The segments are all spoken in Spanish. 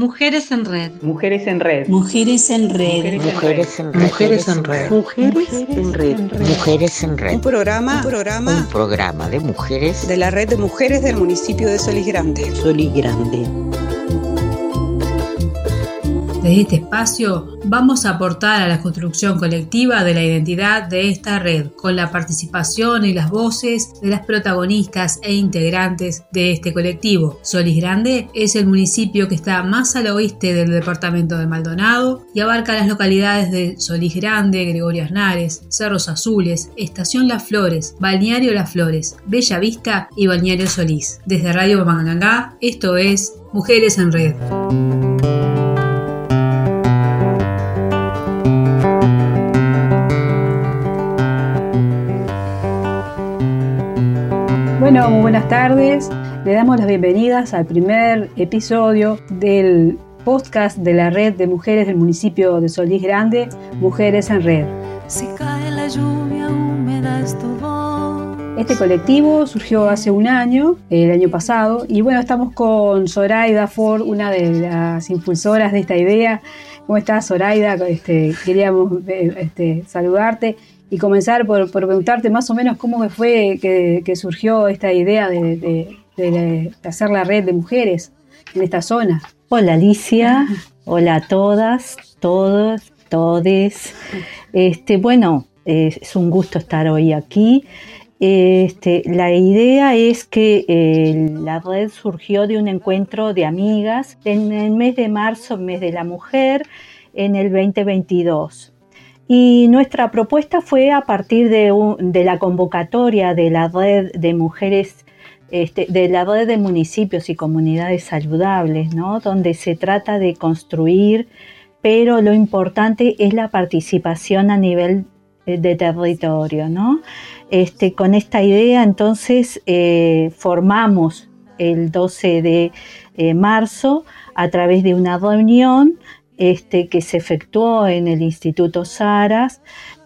Mujeres en Red. Mujeres en Red. Mujeres en Red. Mujeres en Red. Mujeres en Red. Mujeres en Red. Mujeres en Red. Un programa, un programa, Un programa de mujeres de la red de mujeres del municipio de Solís Grande. Solís Grande. Desde este espacio vamos a aportar a la construcción colectiva de la identidad de esta red, con la participación y las voces de las protagonistas e integrantes de este colectivo. Solís Grande es el municipio que está más al oeste del departamento de Maldonado y abarca las localidades de Solís Grande, Gregorio Aznares, Cerros Azules, Estación Las Flores, Balneario Las Flores, Bella Vista y Balneario Solís. Desde Radio Mangangá, esto es Mujeres en Red. Bueno, muy buenas tardes. Le damos las bienvenidas al primer episodio del podcast de la red de mujeres del municipio de Solís Grande, Mujeres en Red. Si cae la lluvia húmeda es tu voz. Este colectivo surgió hace un año, el año pasado, y bueno, estamos con Zoraida Ford, una de las impulsoras de esta idea. ¿Cómo estás, Zoraida? Este, queríamos eh, este, saludarte y comenzar por, preguntarte más o menos cómo fue que, surgió esta idea de, hacer la red de mujeres en esta zona. Hola Alicia, hola a todas, todos, todes. Este, bueno, es un gusto estar hoy aquí. Este, la idea es que eh, la red surgió de un encuentro de amigas en el mes de marzo, mes de la mujer, en el 2022. Y nuestra propuesta fue a partir de, un, de, la convocatoria de la red de mujeres, este, de la red de municipios y comunidades saludables, ¿no? donde se trata de construir, pero lo importante es la participación a nivel de territorio. ¿no? Este, con esta idea entonces eh, formamos el 12 de eh, marzo a través de una reunión este, que se efectuó en el Instituto Saras,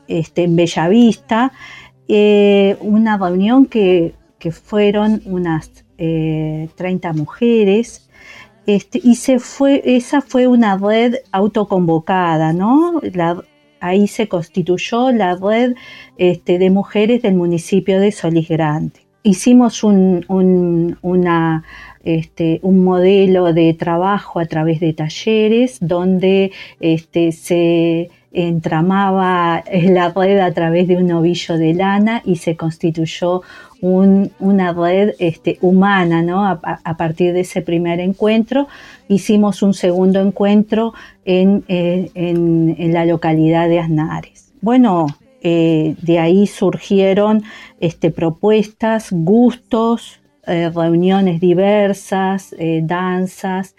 este, en Bellavista, eh, una reunión que, que fueron unas eh, 30 mujeres, este, y se fue, esa fue una red autoconvocada, ¿no? Ahí se constituyó la red este, de mujeres del municipio de Solís Grande. Hicimos un, un, este, un modelo de trabajo a través de talleres donde este, se entramaba la red a través de un ovillo de lana y se constituyó un, una red este, humana ¿no? A, partir de ese primer encuentro. Hicimos un segundo encuentro en, eh, en la localidad de Aznares. Bueno, eh, de ahí surgieron este, propuestas, gustos, eh, reuniones diversas, eh, danzas.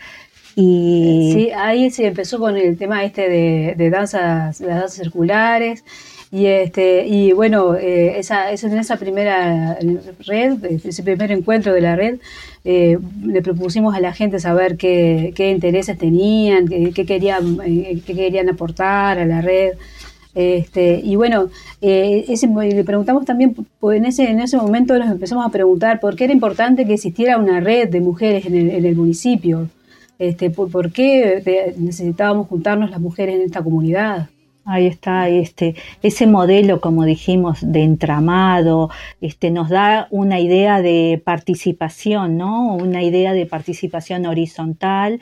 Y... Sí, ahí se empezó con el tema este de, de danzas, las danzas circulares. Y, este, y bueno, esa, esa, en esa primera red, ese primer encuentro de la red, le propusimos a la gente saber qué, qué intereses tenían, qué, querían, qué querían aportar a la red. Este, y bueno, eh, le preguntamos también, pues en ese, en ese momento nos empezamos a preguntar por qué era importante que existiera una red de mujeres en el, municipio, este, por, qué necesitábamos juntarnos las mujeres en esta comunidad. Ahí está, este, ese modelo, como dijimos, de entramado, este, nos da una idea de participación, ¿no? Una idea de participación horizontal,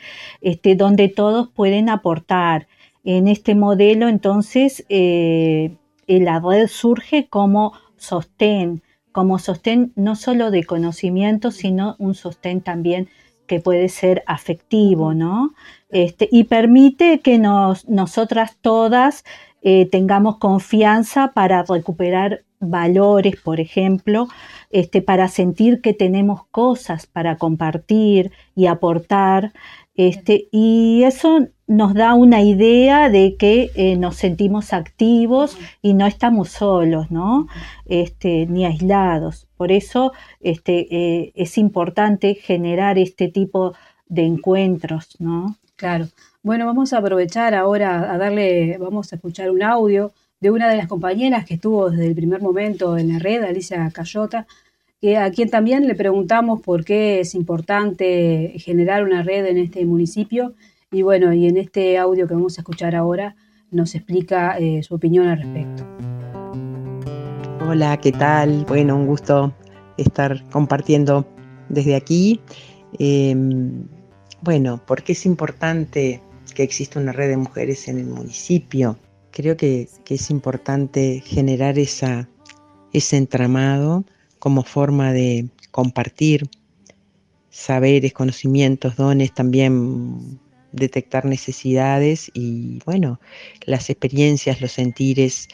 donde todos pueden aportar. En este modelo, entonces, eh, la red surge como sostén, como sostén no solo de conocimiento, sino un sostén también que puede ser afectivo, ¿no? Este, y permite que nos, nosotras todas eh, tengamos confianza para recuperar valores, por ejemplo, este, para sentir que tenemos cosas para compartir y aportar. Este, y eso nos da una idea de que eh, nos sentimos activos y no estamos solos, ¿no? Este, ni aislados. Por eso este, eh, es importante generar este tipo de encuentros, ¿no? Claro. Bueno, vamos a aprovechar ahora a darle, vamos a escuchar un audio de una de las compañeras que estuvo desde el primer momento en la red, Alicia Cayota, a quien también le preguntamos por qué es importante generar una red en este municipio Y bueno, y en este audio que vamos a escuchar ahora nos explica eh, su opinión al respecto. Hola, ¿qué tal? Bueno, un gusto estar compartiendo desde aquí. Eh, bueno, ¿por qué es importante que exista una red de mujeres en el municipio? Creo que, que es importante generar esa, ese entramado como forma de compartir saberes, conocimientos, dones, también detectar necesidades y bueno, las experiencias, los sentires,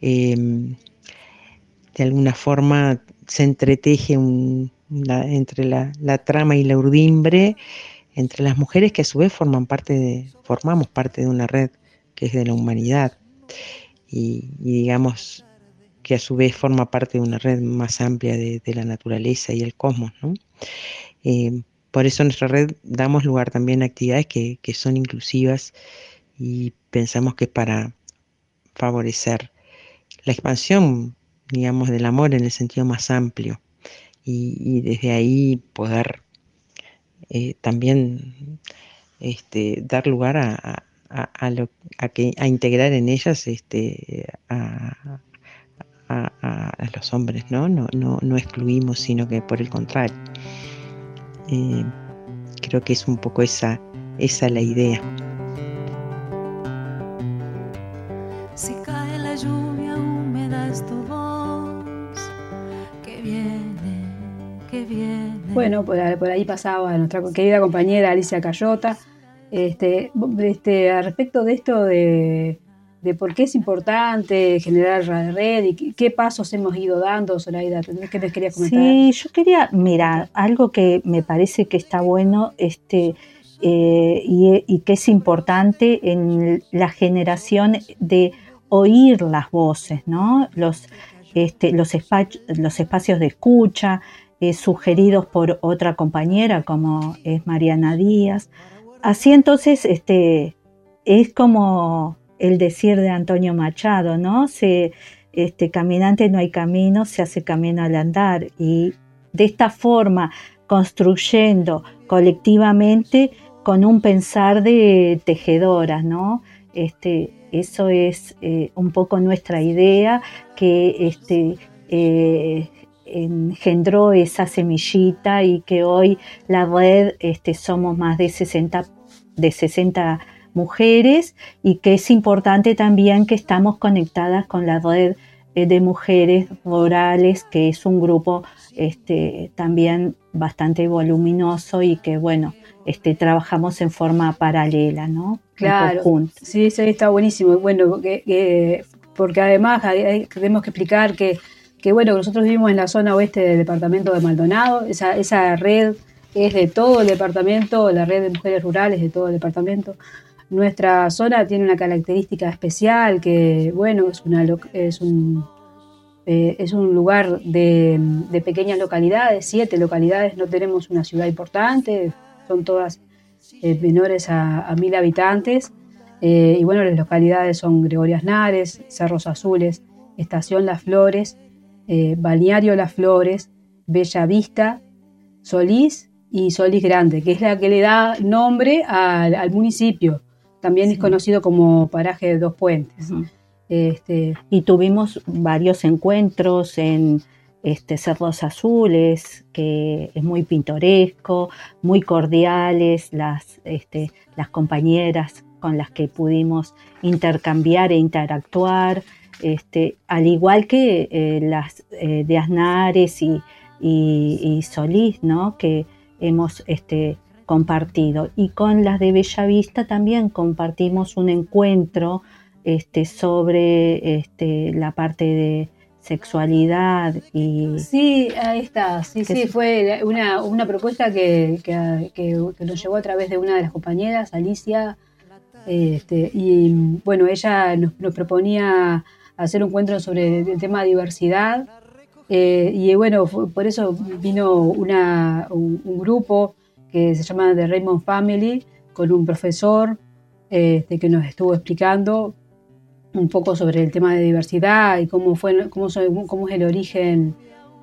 eh, de alguna forma se entreteje entre la, trama y la urdimbre entre las mujeres que a su vez forman parte de, formamos parte de una red que es de la humanidad y, digamos que a su vez forma parte de una red más amplia de, la naturaleza y el cosmos, ¿no? Eh, por eso en nuestra red damos lugar también a actividades que, que son inclusivas y pensamos que para favorecer la expansión, digamos, del amor en el sentido más amplio y, desde ahí poder eh, también este, dar lugar a, a, a, lo, a, que, a integrar en ellas este, a, a, los hombres, ¿no? No, no, no excluimos, sino que por el contrario. Eh, creo que es un poco esa, esa la idea. Si cae la lluvia húmeda es tu voz que viene, que viene. Bueno, por, por ahí pasaba nuestra querida compañera Alicia Cayota. Este, este, respecto de esto de, de por qué es importante generar la red y qué, pasos hemos ido dando, Zoraida. ¿Qué te quería comentar? Sí, yo quería, mira, algo que me parece que está bueno este, eh, y, que es importante en la generación de oír las voces, ¿no? Los, este, los, los espacios de escucha eh, sugeridos por otra compañera como es Mariana Díaz. Así entonces, este, es como el decir de Antonio Machado, ¿no? Se, este, caminante no hay camino, se hace camino al andar. Y de esta forma, construyendo colectivamente con un pensar de tejedoras, ¿no? Este, eso es eh, un poco nuestra idea que este, eh, engendró esa semillita y que hoy la red este, somos más de 60, de 60 mujeres y que es importante también que estamos conectadas con la red eh, de mujeres rurales, que es un grupo este, también bastante voluminoso y que, bueno, este, trabajamos en forma paralela, ¿no? Claro, sí, sí, está buenísimo. Bueno, porque, eh, porque además tenemos que explicar que, que, bueno, nosotros vivimos en la zona oeste del departamento de Maldonado, esa, esa red es de todo el departamento, la red de mujeres rurales de todo el departamento. Nuestra zona tiene una característica especial que, bueno, es, es, un, eh, es un lugar de, de, pequeñas localidades, siete localidades, no tenemos una ciudad importante, son todas eh, menores a, mil habitantes. Eh, y bueno, las localidades son Gregorio Aznares, Cerros Azules, Estación Las Flores, Balneario Las Flores, Bella Vista, Solís y Solís Grande, que es la que le da nombre al municipio. También sí. es conocido como paraje de dos puentes. Uh -huh. este, y tuvimos varios encuentros en este, Cerros Azules, que es muy pintoresco, muy cordiales, las, este, las compañeras con las que pudimos intercambiar e interactuar, este, al igual que eh, las eh, de Aznares y, y, y, Solís, ¿no? que hemos este, compartido. Y con las de Bellavista también compartimos un encuentro este, sobre este, la parte de sexualidad y... Sí, ahí está, sí, sí, fue una, una propuesta que, que, que, que, nos llegó a través de una de las compañeras, Alicia, este, y bueno, ella nos, nos, proponía hacer un encuentro sobre el tema de diversidad, eh, y bueno, por eso vino una, un, un, grupo que se llama The Raymond Family, con un profesor este, que nos estuvo explicando un poco sobre el tema de diversidad y cómo fue cómo, cómo es el origen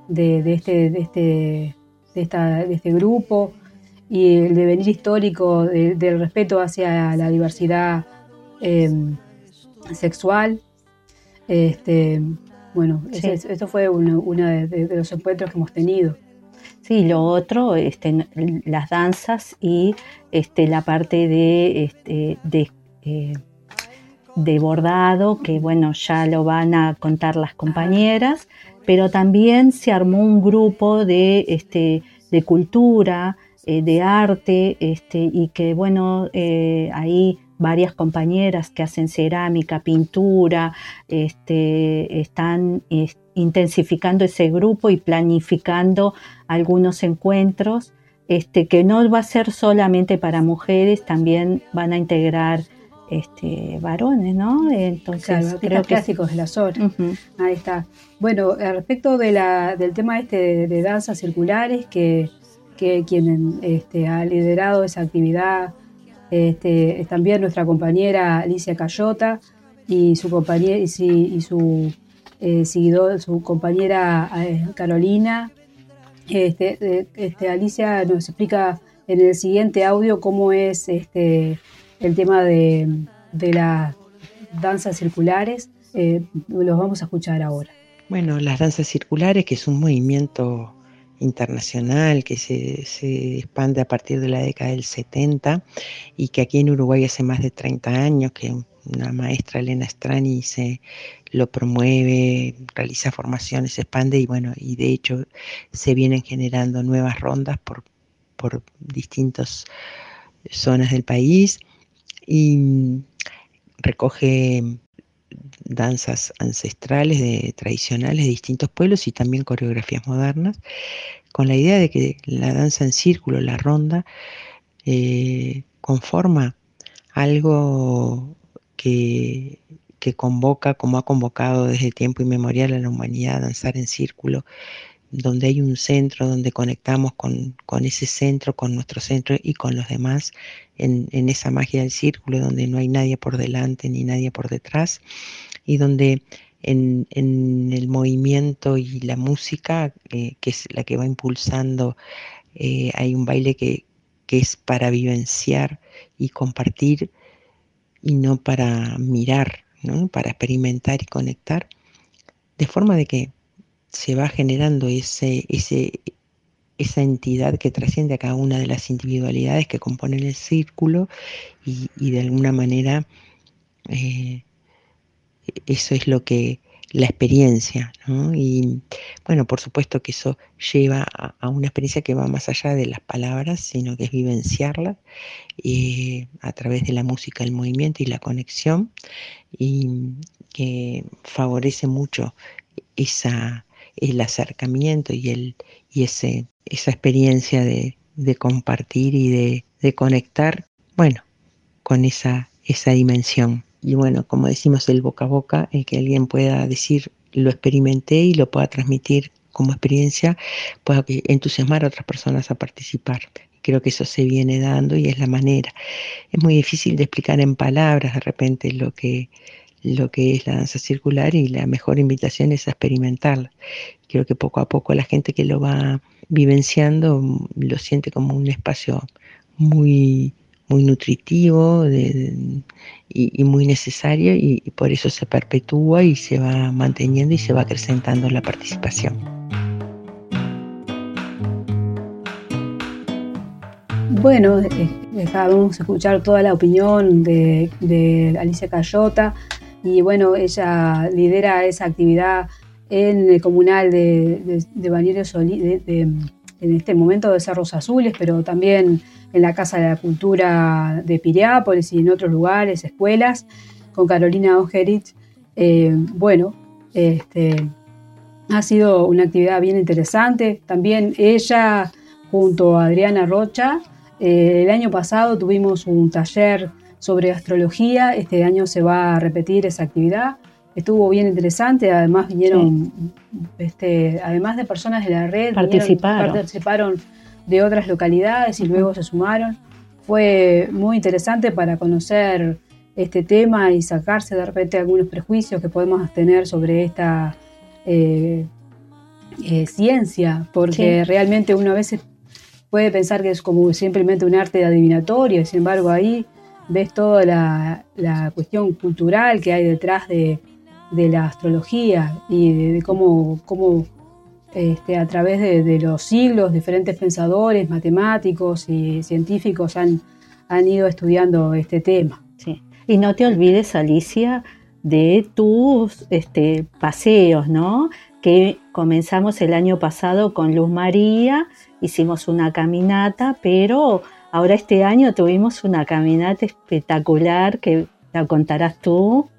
de, de, este, de, este, de, esta, de este grupo. y el devenir histórico del respeto hacia la diversidad eh, sexual. Este, bueno, esto fue uno, de, los encuentros que hemos tenido. Sí, lo otro, este, las danzas y este, la parte de, este, eh, de bordado, que bueno, ya lo van a contar las compañeras, pero también se armó un grupo de, cultura, eh, de arte, y que bueno, eh, ahí varias compañeras que hacen cerámica, pintura, este, están intensificando ese grupo y planificando algunos encuentros, este, que no va a ser solamente para mujeres, también van a integrar este, varones, ¿no? Entonces, creo que clásicos de la zona. Ahí está. Bueno, respecto de la, del tema este de danzas circulares, que que quien este, ha liderado esa actividad este, es también nuestra compañera Alicia Cayota y su compañera y, su eh, seguidor, su compañera eh, Carolina. Este, este, Alicia nos explica en el siguiente audio cómo es este, el tema de, de las danzas circulares. Eh, los vamos a escuchar ahora. Bueno, las danzas circulares, que es un movimiento internacional que se, expande a partir de la década del 70 y que aquí en Uruguay hace más de 30 años que una maestra Elena Strani se lo promueve, realiza formaciones, se expande y bueno, y de hecho se vienen generando nuevas rondas por, por distintas zonas del país y recoge danzas ancestrales, de, tradicionales de distintos pueblos y también coreografías modernas, con la idea de que la danza en círculo, la ronda, eh, conforma algo que, que convoca, como ha convocado desde tiempo inmemorial a la humanidad, a danzar en círculo, donde hay un centro, donde conectamos con, ese centro, con nuestro centro y con los demás, en, esa magia del círculo, donde no hay nadie por delante ni nadie por detrás, y donde en, el movimiento y la música, eh, que es la que va impulsando, eh, hay un baile que, que es para vivenciar y compartir y no para mirar, ¿no? para experimentar y conectar, de forma de que se va generando ese, ese, esa entidad que trasciende a cada una de las individualidades que componen el círculo y, de alguna manera eh, eso es lo que la experiencia, Y bueno, por supuesto que eso lleva a, una experiencia que va más allá de las palabras, sino que es vivenciarla eh, a través de la música, el movimiento y la conexión, y que favorece mucho esa, el acercamiento y, el, y ese, esa experiencia de, compartir y de, conectar, bueno, con esa, esa dimensión. Y bueno, como decimos, el boca a boca, el que alguien pueda decir, lo experimenté y lo pueda transmitir como experiencia, pueda entusiasmar a otras personas a participar. Creo que eso se viene dando y es la manera. Es muy difícil de explicar en palabras de repente lo que, lo que es la danza circular y la mejor invitación es a experimentarla. Creo que poco a poco la gente que lo va vivenciando mm, lo siente como un espacio muy, muy nutritivo y, muy necesario y, por eso se perpetúa y se va manteniendo y se va acrecentando la participación. Bueno, eh, dejamos escuchar toda la opinión de, de Alicia Cayota y bueno, ella lidera esa actividad en el comunal de, de, en este momento de Cerros Azules, pero también en la Casa de la Cultura de Piriápolis y en otros lugares, escuelas, con Carolina Ogerich. Eh, bueno, este, ha sido una actividad bien interesante. También ella, junto a Adriana Rocha, eh, el año pasado tuvimos un taller sobre astrología. Este año se va a repetir esa actividad. Estuvo bien interesante, además vinieron, este, además de personas de la red, participaron, participaron de otras localidades y luego se sumaron. Fue muy interesante para conocer este tema y sacarse de repente algunos prejuicios que podemos tener sobre esta eh, eh, ciencia, porque realmente uno a veces puede pensar que es como simplemente un arte adivinatorio, sin embargo ahí ves toda la, cuestión cultural que hay detrás de, la astrología y de, cómo, cómo este, a través de, los siglos diferentes pensadores, matemáticos y científicos han, han ido estudiando este tema. Sí. Y no te olvides, Alicia, de tus este, paseos, ¿no? Que comenzamos el año pasado con Luz María, hicimos una caminata, pero ahora este año tuvimos una caminata espectacular que la contarás tú.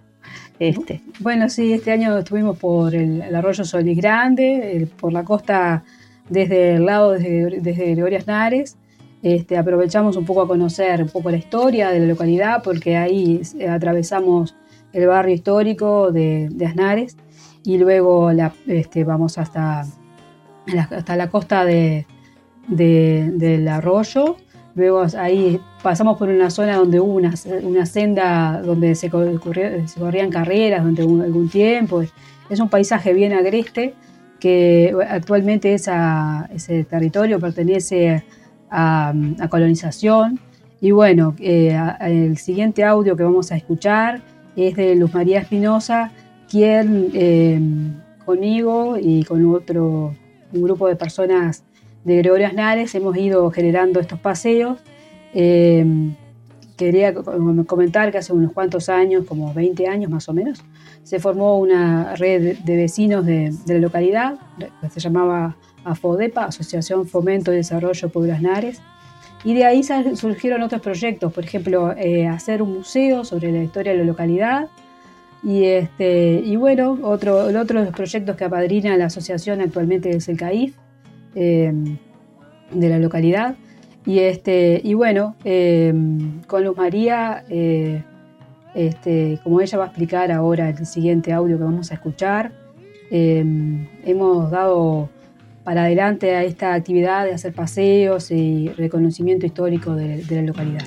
Este. Bueno, sí, este año estuvimos por el, arroyo Solís Grande, por la costa desde el lado desde, desde Gregorio Nares. Este, aprovechamos un poco a conocer un poco la historia de la localidad porque ahí atravesamos el barrio histórico de, de Asnares y luego este, vamos hasta, hasta la costa de, del arroyo. Luego ahí pasamos por una zona donde hubo una, una senda donde se, corrían carreras durante algún, tiempo. Es un paisaje bien agreste que actualmente esa, ese territorio pertenece a, colonización. Y bueno, eh, el siguiente audio que vamos a escuchar es de Luz María Espinosa, quien eh, conmigo y con otro un grupo de personas de Gregorio Aznares hemos ido generando estos paseos. Eh, quería comentar que hace unos cuantos años, como 20 años más o menos, se formó una red de vecinos de, la localidad, que se llamaba AFODEPA, Asociación Fomento y Desarrollo Pueblo Aznares, y de ahí surgieron otros proyectos, por ejemplo, eh, hacer un museo sobre la historia de la localidad, y, este, y bueno, otro, el otro de los proyectos que apadrina la asociación actualmente es el CAIF em, de la localidad. Y, este, y bueno, em, con Luz María, eh, este, como ella va a explicar ahora el siguiente audio que vamos a escuchar, em, hemos dado para adelante a esta actividad de hacer paseos y reconocimiento histórico de la localidad.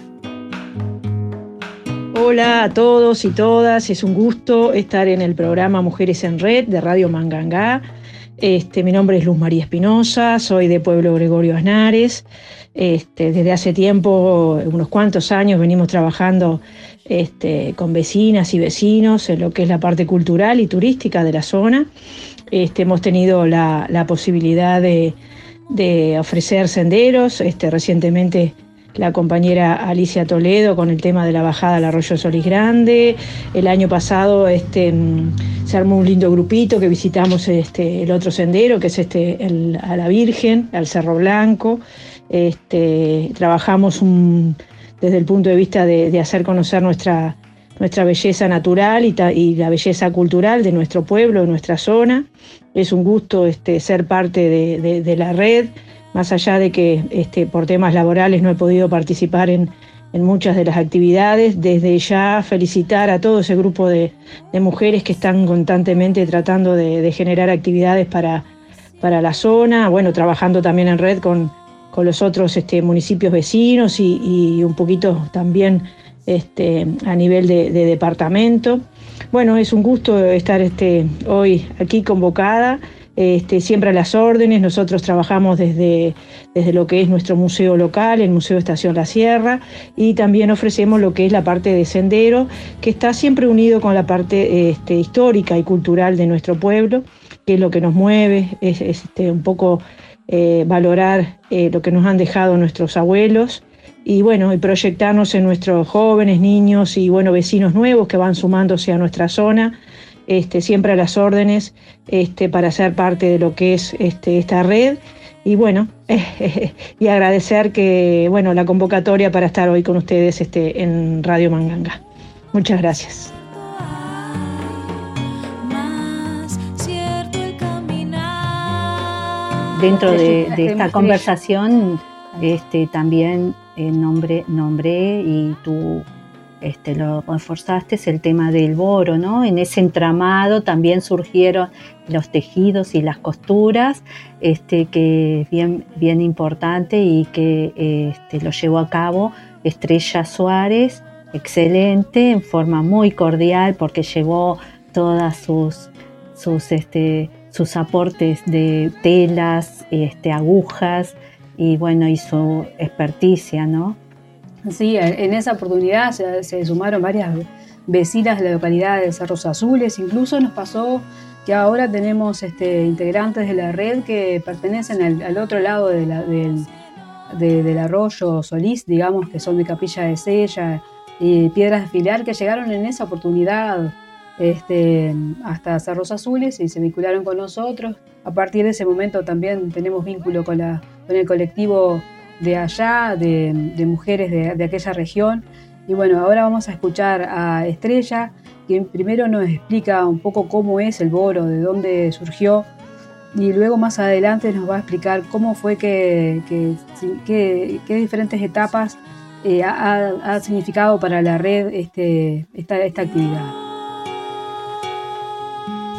Hola a todos y todas, es un gusto estar en el programa Mujeres en Red de Radio Mangangá. Este, mi nombre es Luz María Espinosa, soy de Pueblo Gregorio Aznares. Este, desde hace tiempo, unos cuantos años, venimos trabajando este, con vecinas y vecinos en lo que es la parte cultural y turística de la zona. Este, hemos tenido la, posibilidad de, de, ofrecer senderos. Este, recientemente la compañera Alicia Toledo con el tema de la bajada al arroyo Solís Grande. El año pasado este, mm, se armó un lindo grupito que visitamos este, el otro sendero, que es este, a la Virgen, al Cerro Blanco. Este, trabajamos desde el punto de vista de, hacer conocer nuestra, nuestra belleza natural y, la belleza cultural de nuestro pueblo, de nuestra zona. Es un gusto este, ser parte de la red más allá de que este, por temas laborales no he podido participar en, muchas de las actividades, desde ya felicitar a todo ese grupo de, mujeres que están constantemente tratando de, generar actividades para, la zona, bueno, trabajando también en red con, los otros este, municipios vecinos y, un poquito también este, a nivel de, departamento. Bueno, es un gusto estar hoy aquí convocada este, siempre a las órdenes. Nosotros trabajamos desde, desde lo que es nuestro museo local, el Museo Estación La Sierra, y también ofrecemos lo que es la parte de sendero, que está siempre unido con la parte este, histórica y cultural de nuestro pueblo, que es lo que nos mueve, es, este, un poco eh, valorar eh, lo que nos han dejado nuestros abuelos y bueno, y proyectarnos en nuestros jóvenes, niños y bueno, vecinos nuevos que van sumándose a nuestra zona este, siempre a las órdenes este, para ser parte de lo que es este, esta red. Y bueno, y agradecer que, bueno, la convocatoria para estar hoy con ustedes este, en Radio Manganga. Muchas gracias. Dentro de, esta conversación, este, también eh, nombré, nombré y tú este, lo reforzaste, es el tema del boro, ¿no? En ese entramado también surgieron los tejidos y las costuras, este, que es bien, bien importante y que este, lo llevó a cabo Estrella Suárez, excelente, en forma muy cordial, porque llevó todas sus, sus, este, sus aportes de telas, este, agujas, y bueno, y su experticia, ¿no? Sí, en esa oportunidad se, sumaron varias vecinas de la localidad de Cerros Azules, incluso nos pasó que ahora tenemos este, integrantes de la red que pertenecen al, otro lado del, del, arroyo Solís, digamos, que son de Capilla de Sella y Piedras de Filar, que llegaron en esa oportunidad este, hasta Cerros Azules y se vincularon con nosotros. A partir de ese momento también tenemos vínculo con, la, con el colectivo de allá, de, mujeres de, aquella región. Y bueno, ahora vamos a escuchar a Estrella, quien primero nos explica un poco cómo es el boro, de dónde surgió, y luego más adelante nos va a explicar cómo fue que, qué diferentes etapas eh, ha, significado para la red este, esta, esta actividad.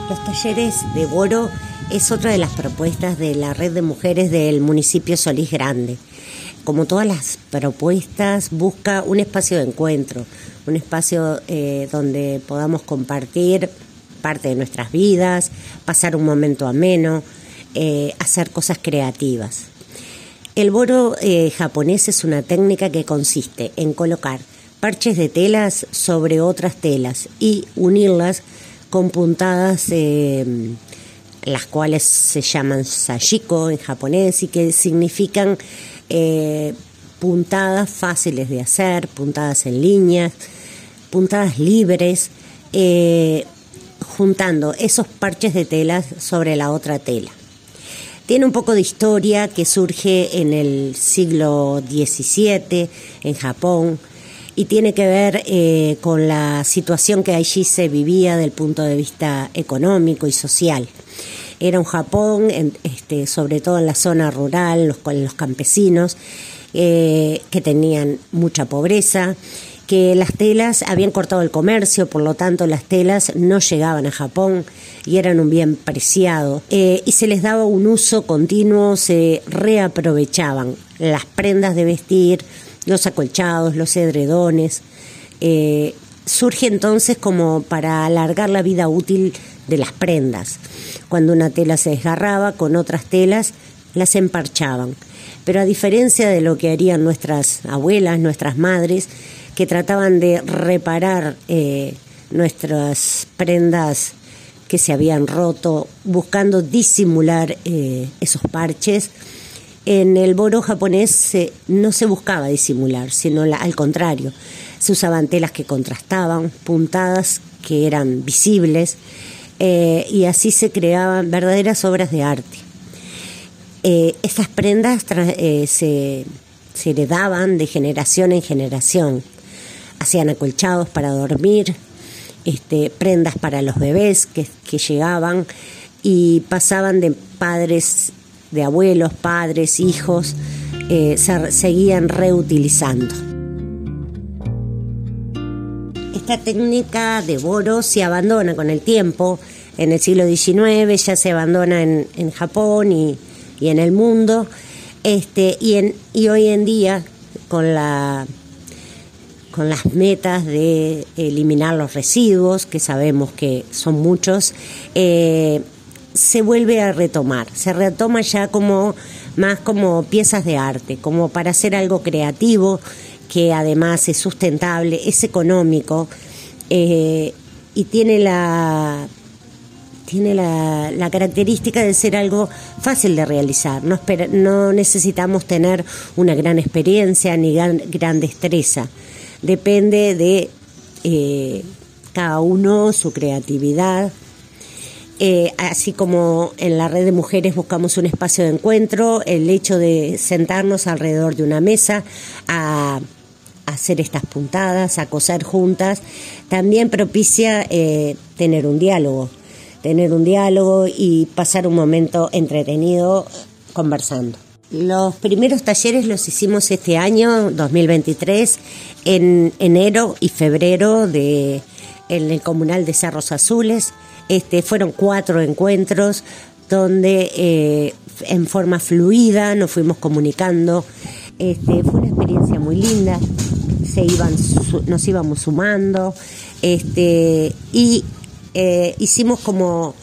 Los talleres de boro es otra de las propuestas de la red de mujeres del municipio Solís Grande como todas las propuestas, busca un espacio de encuentro, un espacio eh, donde podamos compartir parte de nuestras vidas, pasar un momento ameno, eh, hacer cosas creativas. El boro eh, japonés es una técnica que consiste en colocar parches de telas sobre otras telas y unirlas con puntadas, las cuales se llaman sashiko en japonés y que significan eh, puntadas fáciles de hacer, puntadas en líneas, puntadas libres, eh, juntando esos parches de telas sobre la otra tela. Tiene un poco de historia que surge en el siglo XVII en Japón y tiene que ver eh, con la situación que allí se vivía del punto de vista económico y social. Era un Japón, este, sobre todo en la zona rural, los, los campesinos, eh, que tenían mucha pobreza, que las telas habían cortado el comercio, por lo tanto las telas no llegaban a Japón y eran un bien preciado, eh, y se les daba un uso continuo, se reaprovechaban las prendas de vestir, los acolchados, los edredones. Eh, surge entonces como para alargar la vida útil de las prendas. Cuando una tela se desgarraba, con otras telas las emparchaban. Pero a diferencia de lo que harían nuestras abuelas, nuestras madres, que trataban de reparar eh, nuestras prendas que se habían roto, buscando disimular eh, esos parches, en el boro japonés no se buscaba disimular, sino al contrario. Se usaban telas que contrastaban, puntadas que eran visibles, eh, y así se creaban verdaderas obras de arte. Eh, estas prendas eh, se, heredaban de generación en generación. Hacían acolchados para dormir, este, prendas para los bebés que, llegaban y pasaban de padres, de abuelos, padres, hijos, se seguían reutilizando. Esta técnica de boro se abandona con el tiempo. En el siglo XIX ya se abandona en, Japón y, en el mundo. Este, y, en, y hoy en día, con la con las metas de eliminar los residuos, que sabemos que son muchos, eh, se vuelve a retomar. Se retoma ya como más como piezas de arte, como para hacer algo creativo que además es sustentable, es económico eh, y tiene la tiene la, característica de ser algo fácil de realizar. No, no necesitamos tener una gran experiencia ni gran, destreza. Depende de eh, cada uno, su creatividad. Eh, así como en la red de mujeres buscamos un espacio de encuentro, el hecho de sentarnos alrededor de una mesa a hacer estas puntadas, a coser juntas, también propicia eh, tener un diálogo, tener un diálogo y pasar un momento entretenido conversando. Los primeros talleres los hicimos este año, 2023, en enero y febrero de, en el comunal de Cerros Azules. Este, fueron cuatro encuentros donde eh, en forma fluida nos fuimos comunicando. Este, fue una experiencia muy linda se iban, nos íbamos sumando, este, y eh, hicimos como,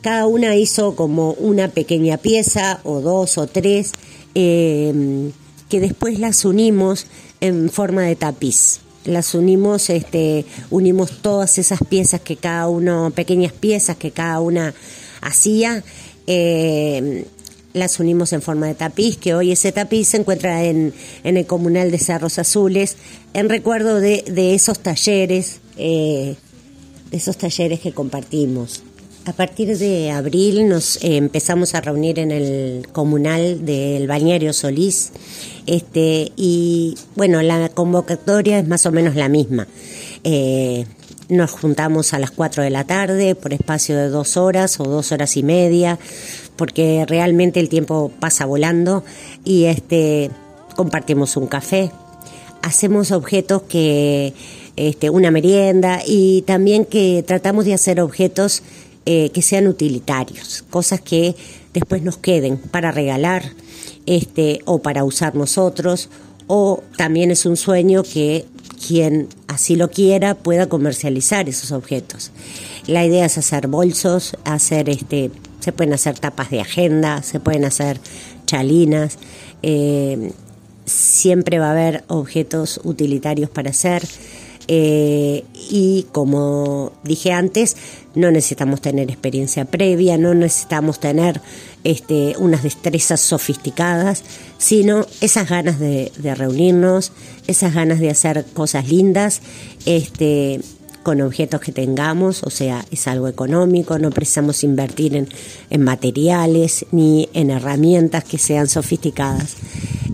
cada una hizo como una pequeña pieza, o dos o tres, eh, que después las unimos en forma de tapiz. Las unimos, este, unimos todas esas piezas que cada uno, pequeñas piezas que cada una hacía, eh, las unimos en forma de tapiz, que hoy ese tapiz se encuentra en, en el comunal de Cerros Azules, en recuerdo de, de esos talleres, eh, de esos talleres que compartimos. A partir de abril nos eh, empezamos a reunir en el comunal del Balneario Solís, este, y bueno, la convocatoria es más o menos la misma. Eh, nos juntamos a las 4 de la tarde por espacio de dos horas o dos horas y media, porque realmente el tiempo pasa volando y este compartimos un café, hacemos objetos que este, una merienda y también que tratamos de hacer objetos eh, que sean utilitarios, cosas que después nos queden para regalar este, o para usar nosotros, o también es un sueño que quien así lo quiera pueda comercializar esos objetos. La idea es hacer bolsos, hacer este, se pueden hacer tapas de agenda, se pueden hacer chalinas, eh, siempre va a haber objetos utilitarios para hacer. Eh, y como dije antes, no necesitamos tener experiencia previa, no necesitamos tener este, unas destrezas sofisticadas, sino esas ganas de, de reunirnos, esas ganas de hacer cosas lindas, este, con objetos que tengamos, o sea, es algo económico, no precisamos invertir en, en materiales ni en herramientas que sean sofisticadas.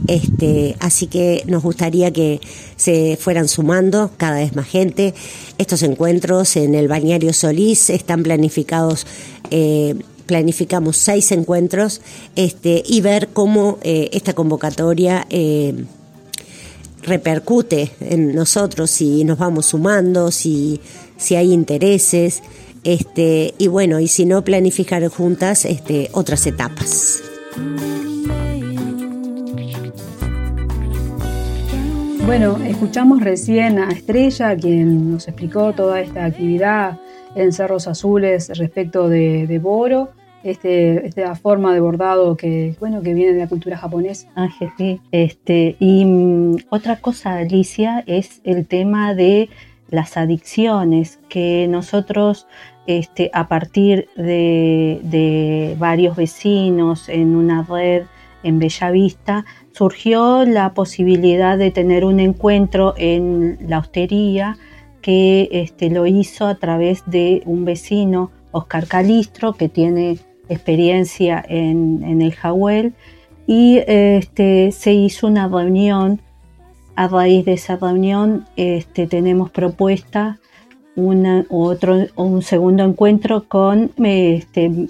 Este, así que nos gustaría que se fueran sumando cada vez más gente. Estos encuentros en el Balneario Solís están planificados. Eh, planificamos seis encuentros este, y ver cómo eh, esta convocatoria eh, repercute en nosotros, si nos vamos sumando, si, si hay intereses, este, y bueno, y si no, planificar juntas este, otras etapas. Bueno, escuchamos recién a Estrella, quien nos explicó toda esta actividad en Cerros Azules respecto de, de Boro, este, esta forma de bordado que, bueno, que viene de la cultura japonesa. Ángel, sí. Este, y mm, otra cosa, Alicia, es el tema de las adicciones, que nosotros este, a partir de, de varios vecinos en una red en Bellavista, surgió la posibilidad de tener un encuentro en la hostería que este, lo hizo a través de un vecino, Oscar Calistro, que tiene experiencia en, en el Jahuel, y este, se hizo una reunión. A raíz de esa reunión este, tenemos propuesta una, otro, un segundo encuentro con este,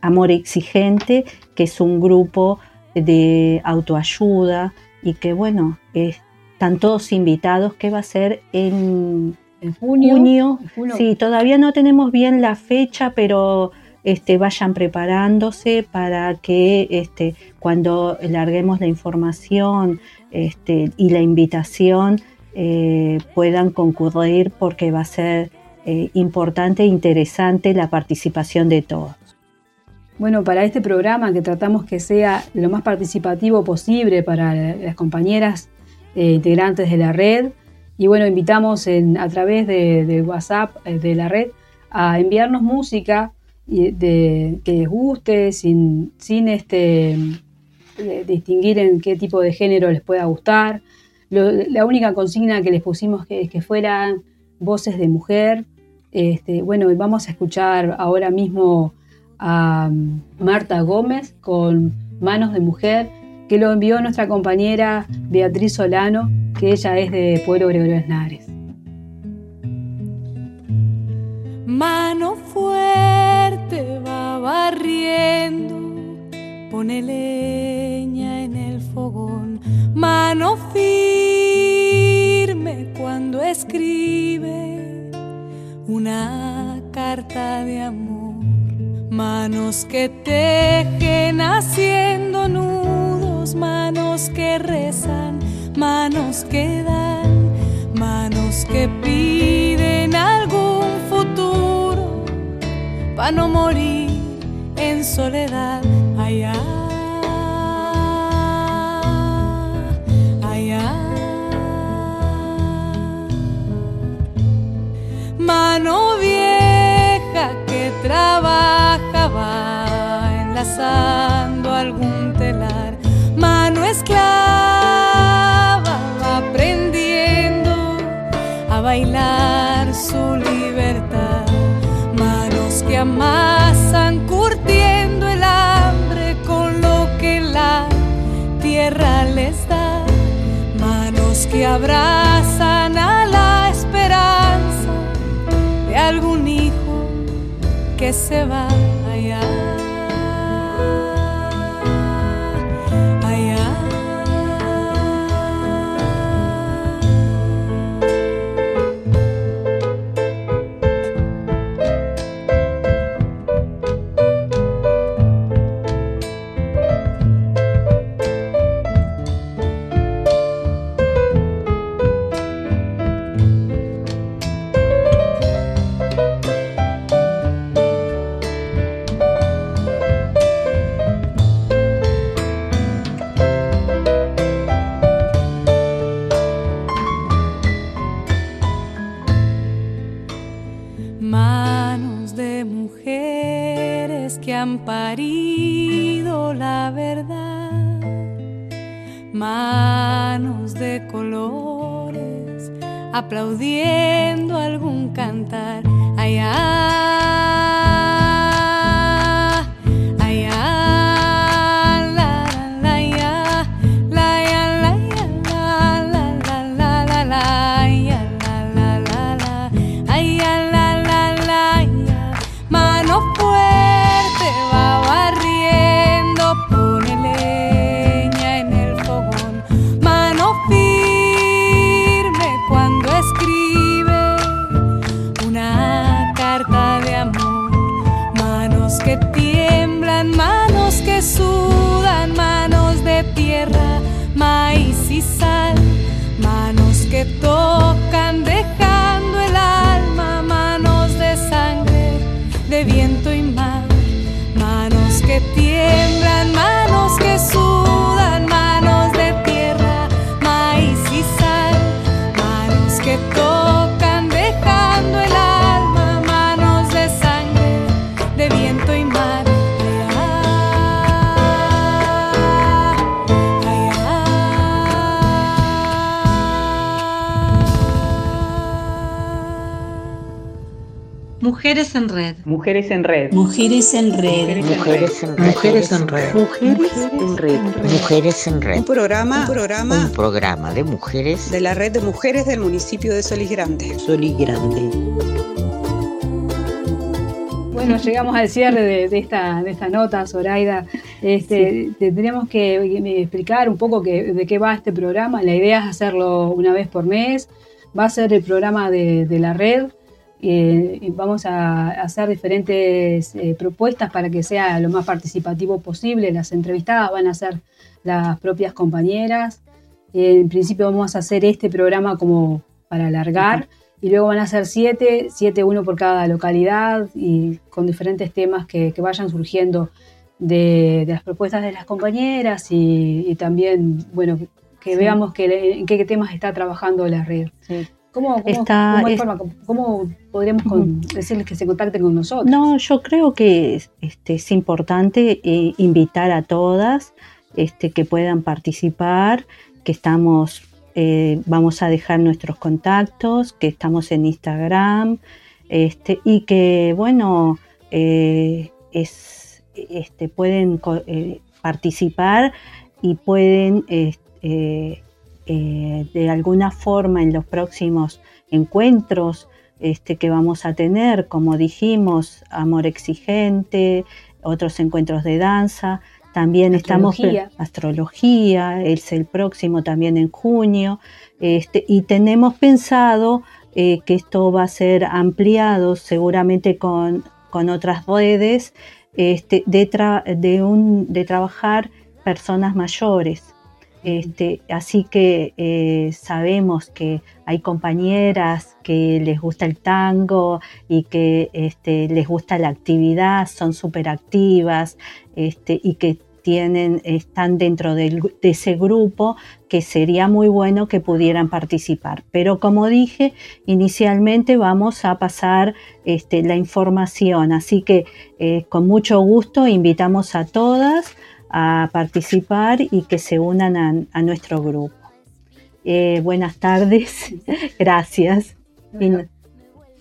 Amor Exigente, que es un grupo de autoayuda y que bueno, están todos invitados que va a ser en, En junio. junio. en junio. Sí, todavía no tenemos bien la fecha, pero este, vayan preparándose para que este, cuando larguemos la información este, y la invitación eh, puedan concurrir porque va a ser eh, importante e interesante la participación de todos. Bueno, para este programa que tratamos que sea lo más participativo posible para las compañeras eh, integrantes de la red, y bueno, invitamos a través de, del WhatsApp de la red a enviarnos música que les guste, sin, sin este, eh, distinguir en qué tipo de género les pueda gustar. La única consigna que les pusimos que, que fueran voces de mujer. Este, bueno, vamos a escuchar ahora mismo a Marta Gómez con Manos de Mujer, que lo envió nuestra compañera Beatriz Solano, que ella es de Pueblo Gregorio Esnares. Mano fuerte de amor. Manos que tejen haciendo nudos, manos que rezan, manos que dan, manos que piden algún futuro para no morir en soledad. Ay, trabajaba enlazando algún telar, mano esclava aprendiendo a bailar su libertad, manos que amasan curtiendo el hambre con lo que la tierra les da, manos que abrazan que se va Mujeres en red. Mujeres en red. Mujeres en red. Mujeres en red. Mujeres en red. Mujeres en red. Un programa, un programa Un programa de mujeres de la red de mujeres del municipio de Solís Grande. Solís Grande. Bueno, llegamos al cierre de, de esta, de esta nota, Zoraida. Este, Tendríamos que explicar un poco que- de qué va este programa. La idea es hacerlo una vez por mes. Va a ser el programa de, de la red. Eh, vamos a hacer diferentes eh, propuestas para que sea lo más participativo posible. Las entrevistadas van a ser las propias compañeras. en principio vamos a hacer este programa como para alargar y luego van a ser siete, siete uno por cada localidad y con diferentes temas que, que vayan surgiendo de, de las propuestas de las compañeras y, y también, bueno, que, Sí. veamos que, en qué temas está trabajando la red. ¿Cómo, cómo, Está- cómo hay es- forma? ¿Cómo- cómo podríamos con- decirles que se contacten con nosotros? No, yo creo que es, este, es importante eh, invitar a todas este, que puedan participar, que estamos, eh, vamos a dejar nuestros contactos, que estamos en Instagram, este, y que, bueno, eh, es, este, pueden participar y pueden eh, de alguna forma en los próximos encuentros este, que vamos a tener, como dijimos, Amor Exigente, otros encuentros de danza. También Astrología. estamos astrología, es el próximo también en junio, este, y tenemos pensado eh, que esto va a ser ampliado seguramente con, con otras redes este, de, tra- de, un, de trabajar personas mayores. Este, así que eh, sabemos que hay compañeras que les gusta el tango y que este, les gusta la actividad, son súper activas este, y que tienen, están dentro de ese grupo que sería muy bueno que pudieran participar. Pero como dije, inicialmente vamos a pasar este, la información, así que eh, con mucho gusto invitamos a todas a participar y que se unan a, a nuestro grupo. Eh, buenas tardes, gracias.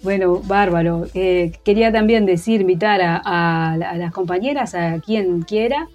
Bueno, bárbaro. Eh, quería también decir, invitar a, a- a las compañeras, a quien quiera,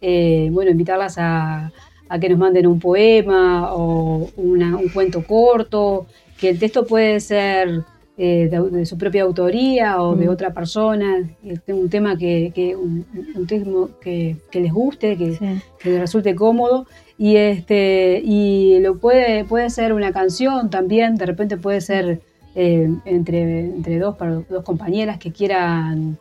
eh, bueno, invitarlas a, a que nos manden un poema o una- un cuento corto, que el texto puede ser eh, de, de su propia autoría o de otra persona, este, un tema que, que- un, un tema que, que les guste, que, sí. que les resulte cómodo. Y este y lo puede puede ser una canción también. De repente puede ser eh, entre entre dos compañeras que quieran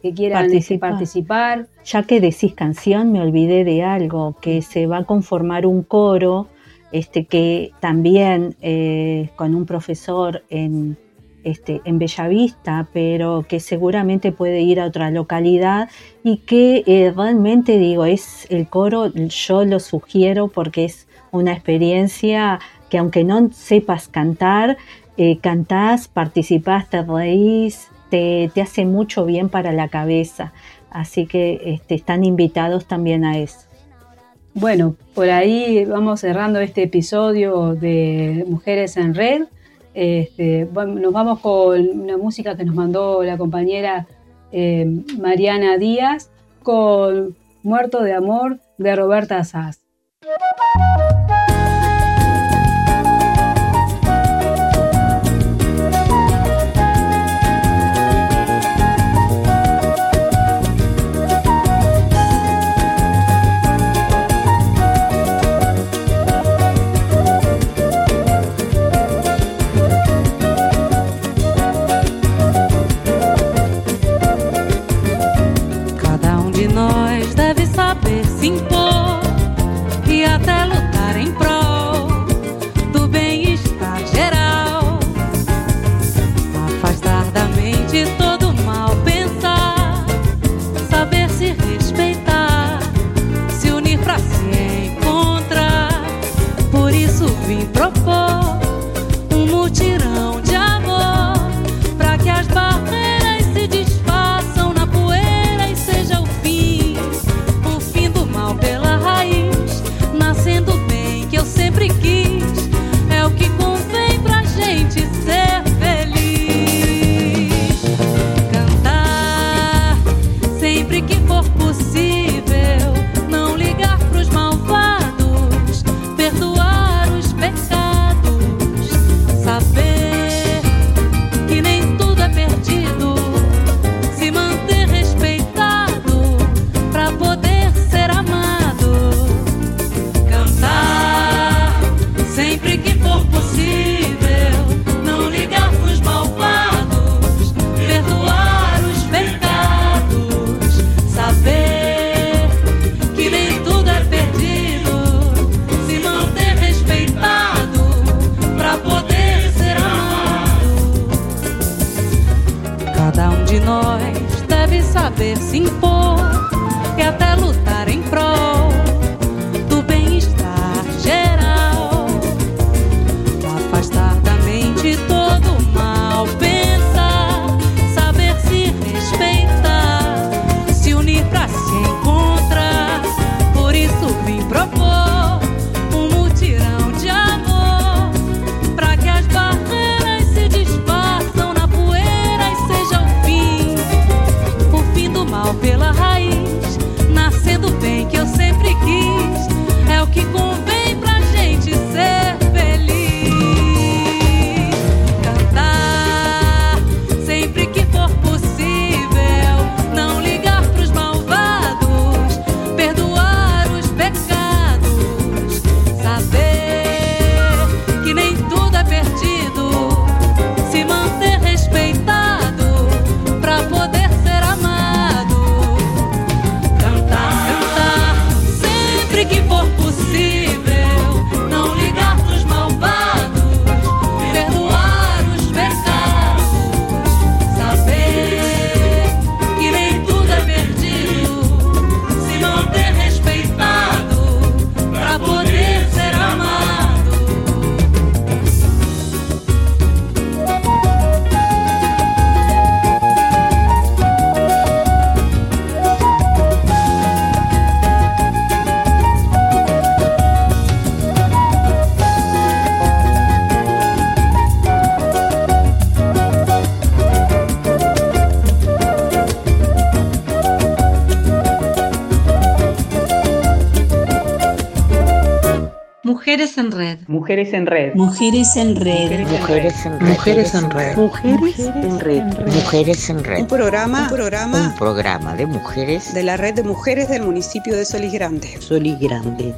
que quieran este, Participar. participar. Ya que decís canción, me olvidé de algo, que se va a conformar un coro, este, que también eh, con un profesor en, este, en Bellavista, pero que seguramente puede ir a otra localidad y que eh, realmente digo, es el coro, yo lo sugiero porque es una experiencia que aunque no sepas cantar, eh, cantás, participás, te reís, te, te hace mucho bien para la cabeza. Así que este, están invitados también a eso. bueno por ahí vamos cerrando este episodio de Mujeres en Red Este, nos vamos con una música que nos mandó la compañera eh, Mariana Díaz con Muerto de Amor de Roberta Sass. Mujeres en Red. Mujeres en Red. Mujeres en Red. Mujeres en Red. Mujeres en Red. Mujeres en Red. Un programa, un programa Un programa de mujeres de la red de mujeres del municipio de Solís Grande. Solís Grande.